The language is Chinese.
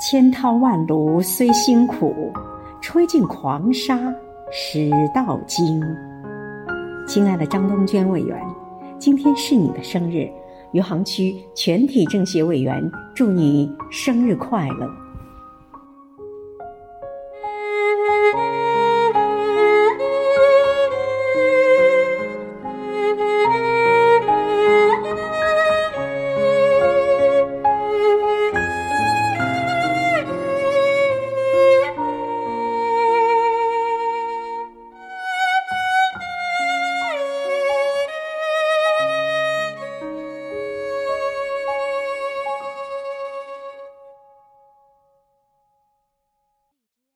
千涛万漉虽辛苦，吹尽狂沙始到金。亲爱的张东娟委员，今天是你的生日，余杭区全体政协委员祝你生日快乐。